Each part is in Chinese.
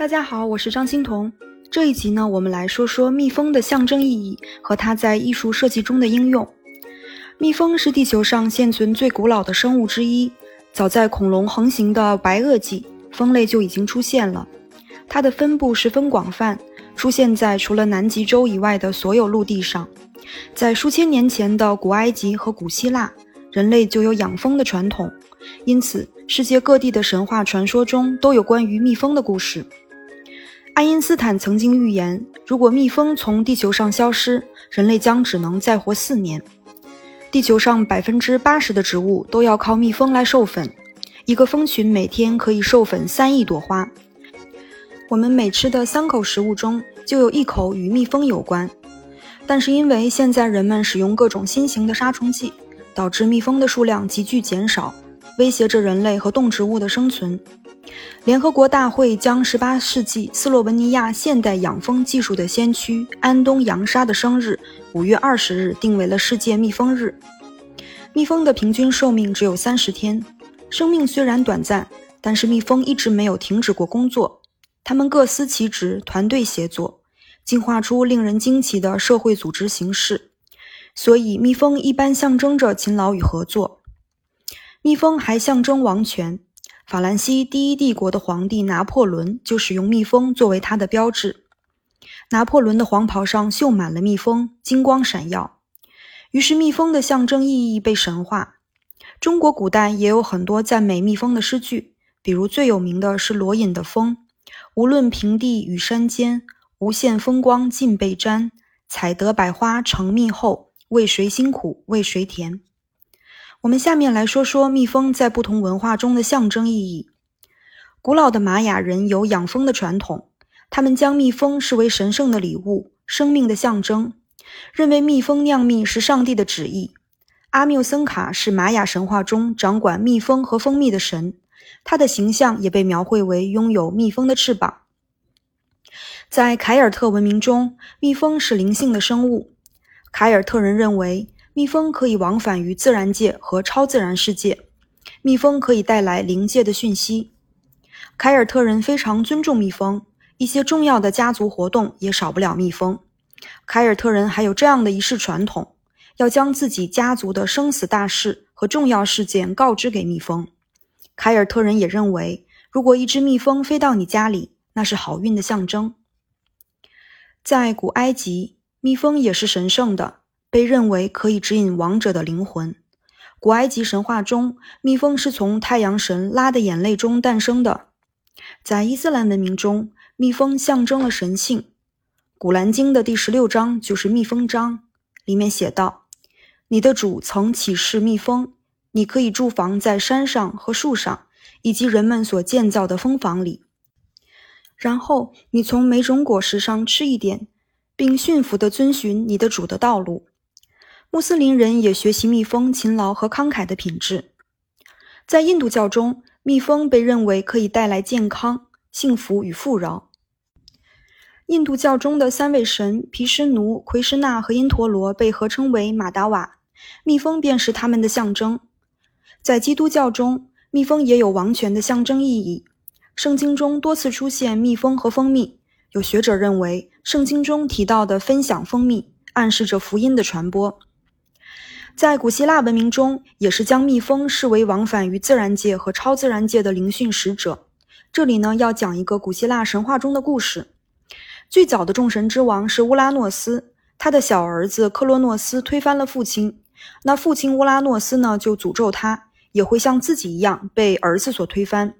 大家好，我是张欣彤。这一集呢，我们来说说蜜蜂的象征意义和它在艺术设计中的应用。蜜蜂是地球上现存最古老的生物之一，早在恐龙横行的白垩纪，蜂类就已经出现了。它的分布十分广泛，出现在除了南极洲以外的所有陆地上。在数千年前的古埃及和古希腊，人类就有养蜂的传统，因此世界各地的神话传说中都有关于蜜蜂的故事。爱因斯坦曾经预言，如果蜜蜂从地球上消失，人类将只能再活四年。地球上百分之八十的植物都要靠蜜蜂来授粉，一个蜂群每天可以授粉三亿朵花。我们每吃的三口食物中就有一口与蜜蜂有关。但是因为现在人们使用各种新型的杀虫剂，导致蜜蜂的数量急剧减少，威胁着人类和动植物的生存。联合国大会将18世纪斯洛文尼亚现代养蜂技术的先驱安东·扬沙的生日5月20日定为了世界蜜蜂日。蜜蜂的平均寿命只有30天，生命虽然短暂，但是蜜蜂一直没有停止过工作。它们各司其职，团队协作，进化出令人惊奇的社会组织形式。所以，蜜蜂一般象征着勤劳与合作。蜜蜂还象征王权。法兰西第一帝国的皇帝拿破仑就使用蜜蜂作为他的标志。拿破仑的黄袍上绣满了蜜蜂，金光闪耀。于是，蜜蜂的象征意义被神化。中国古代也有很多赞美蜜蜂的诗句，比如最有名的是罗隐的《蜂》：“无论平地与山间，无限风光尽被沾。采得百花成蜜后，为谁辛苦为谁甜。”我们下面来说说蜜蜂在不同文化中的象征意义。古老的玛雅人有养蜂的传统，他们将蜜蜂视为神圣的礼物、生命的象征，认为蜜蜂酿蜜是上帝的旨意。阿缪森卡是玛雅神话中掌管蜜蜂和蜂蜜的神，他的形象也被描绘为拥有蜜蜂的翅膀。在凯尔特文明中，蜜蜂是灵性的生物。凯尔特人认为。蜜蜂可以往返于自然界和超自然世界，蜜蜂可以带来灵界的讯息。凯尔特人非常尊重蜜蜂，一些重要的家族活动也少不了蜜蜂。凯尔特人还有这样的仪式传统：要将自己家族的生死大事和重要事件告知给蜜蜂。凯尔特人也认为，如果一只蜜蜂飞到你家里，那是好运的象征。在古埃及，蜜蜂也是神圣的。被认为可以指引亡者的灵魂。古埃及神话中，蜜蜂是从太阳神拉的眼泪中诞生的。在伊斯兰文明中，蜜蜂象征了神性。古兰经的第十六章就是蜜蜂章，里面写道：“你的主曾启示蜜蜂，你可以驻防在山上和树上，以及人们所建造的蜂房里。然后你从每种果实上吃一点，并驯服地遵循你的主的道路。”穆斯林人也学习蜜蜂勤劳和慷慨的品质。在印度教中，蜜蜂被认为可以带来健康、幸福与富饶。印度教中的三位神毗湿奴、奎师那和因陀罗被合称为马达瓦，蜜蜂便是他们的象征。在基督教中，蜜蜂也有王权的象征意义。圣经中多次出现蜜蜂和蜂蜜，有学者认为，圣经中提到的分享蜂蜜，暗示着福音的传播。在古希腊文明中，也是将蜜蜂视为往返于自然界和超自然界的灵讯使者。这里呢，要讲一个古希腊神话中的故事。最早的众神之王是乌拉诺斯，他的小儿子克洛诺斯推翻了父亲，那父亲乌拉诺斯呢，就诅咒他也会像自己一样被儿子所推翻。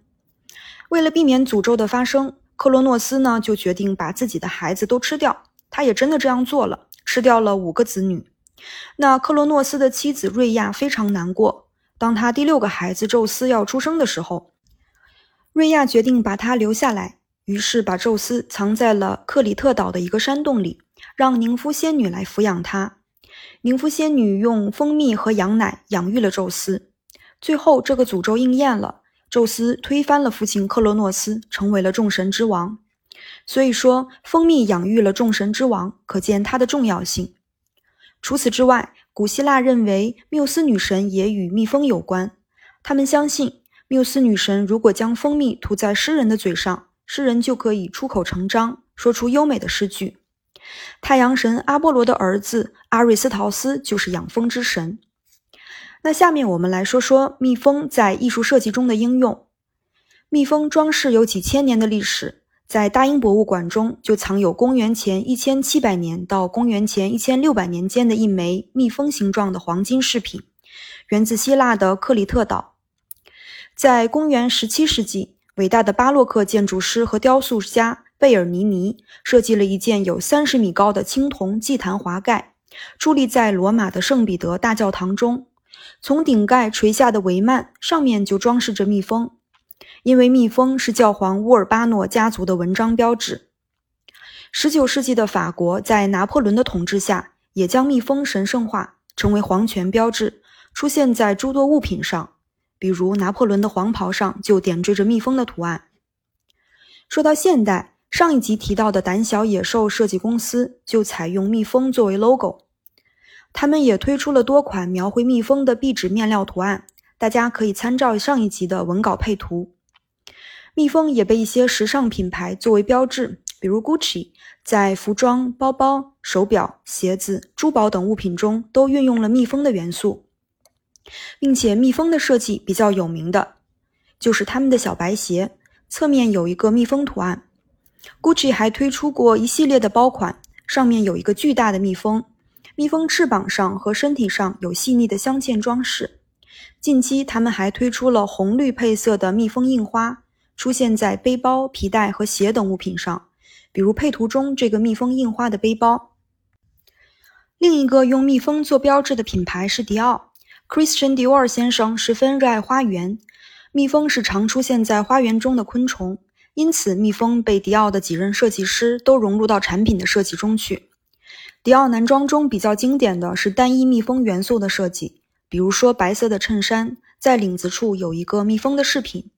为了避免诅咒的发生，克洛诺斯呢，就决定把自己的孩子都吃掉。他也真的这样做了，吃掉了五个子女。那克罗诺斯的妻子瑞亚非常难过。当他第六个孩子宙斯要出生的时候，瑞亚决定把他留下来，于是把宙斯藏在了克里特岛的一个山洞里，让宁芙仙女来抚养他。宁芙仙女用蜂蜜和羊奶养育了宙斯。最后，这个诅咒应验了，宙斯推翻了父亲克罗诺斯，成为了众神之王。所以说，蜂蜜养育了众神之王，可见它的重要性。除此之外，古希腊认为缪斯女神也与蜜蜂有关。他们相信，缪斯女神如果将蜂蜜涂在诗人的嘴上，诗人就可以出口成章，说出优美的诗句。太阳神阿波罗的儿子阿瑞斯陶斯就是养蜂之神。那下面我们来说说蜜蜂在艺术设计中的应用。蜜蜂装饰有几千年的历史，在大英博物馆中就藏有公元前一千七百年到公元前一千六百年间的一枚蜜蜂形状的黄金饰品，源自希腊的克里特岛。在公元十七世纪，伟大的巴洛克建筑师和雕塑家。贝尔尼尼设计了一件有三十米高的青铜祭坛华盖，矗立在罗马的圣彼得大教堂中。从顶盖垂下的帷幔上面就装饰着蜜蜂，因为蜜蜂是教皇乌尔巴诺家族的文章标志。十九世纪的法国在拿破仑的统治下，也将蜜蜂神圣化，成为皇权标志，出现在诸多物品上，比如拿破仑的黄袍上就点缀着蜜蜂的图案。说到现代。上一集提到的胆小野兽设计公司就采用蜜蜂作为 logo，他们也推出了多款描绘蜜蜂的壁纸面料图案，大家可以参照上一集的文稿配图。蜜蜂也被一些时尚品牌作为标志，比如 Gucci 在服装、包包、手表、鞋子、珠宝等物品中都运用了蜜蜂的元素，并且蜜蜂的设计比较有名的，就是他们的小白鞋，侧面有一个蜜蜂图案。Gucci 还推出过一系列的包款，上面有一个巨大的蜜蜂，蜜蜂翅膀上和身体上有细腻的镶嵌装饰。近期，他们还推出了红绿配色的蜜蜂印花，出现在背包、皮带和鞋等物品上，比如配图中这个蜜蜂印花的背包。另一个用蜜蜂做标志的品牌是迪奥，Christian Dior 先生十分热爱花园，蜜蜂是常出现在花园中的昆虫。因此，蜜蜂被迪奥的几任设计师都融入到产品的设计中去。迪奥男装中比较经典的是单一蜜蜂元素的设计，比如说白色的衬衫，在领子处有一个蜜蜂的饰品，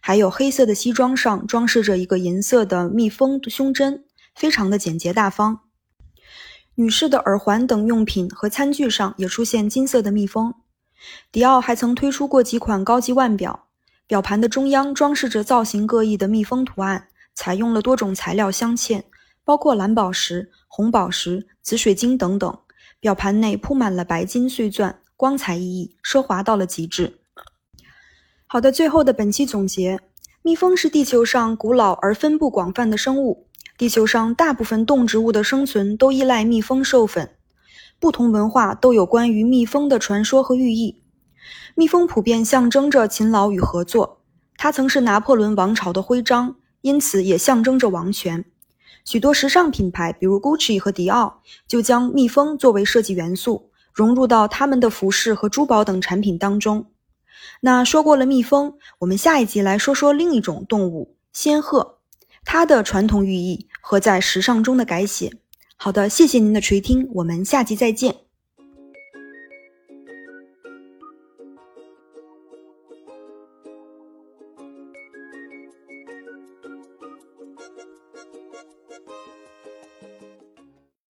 还有黑色的西装上装饰着一个银色的蜜蜂胸针，非常的简洁大方。女士的耳环等用品和餐具上也出现金色的蜜蜂。迪奥还曾推出过几款高级腕表。表盘的中央装饰着造型各异的蜜蜂图案，采用了多种材料镶嵌，包括蓝宝石、红宝石、紫水晶等等。表盘内铺满了白金碎钻，光彩熠熠，奢华到了极致。好的，最后的本期总结：蜜蜂是地球上古老而分布广泛的生物，地球上大部分动植物的生存都依赖蜜蜂授粉，不同文化都有关于蜜蜂的传说和寓意。蜜蜂普遍象征着勤劳与合作，它曾是拿破仑王朝的徽章，因此也象征着王权。许多时尚品牌，比如 Gucci 和迪奥，就将蜜蜂作为设计元素，融入到他们的服饰和珠宝等产品当中。那说过了蜜蜂，我们下一集来说说另一种动物——仙鹤，它的传统寓意和在时尚中的改写。好的，谢谢您的垂听，我们下集再见。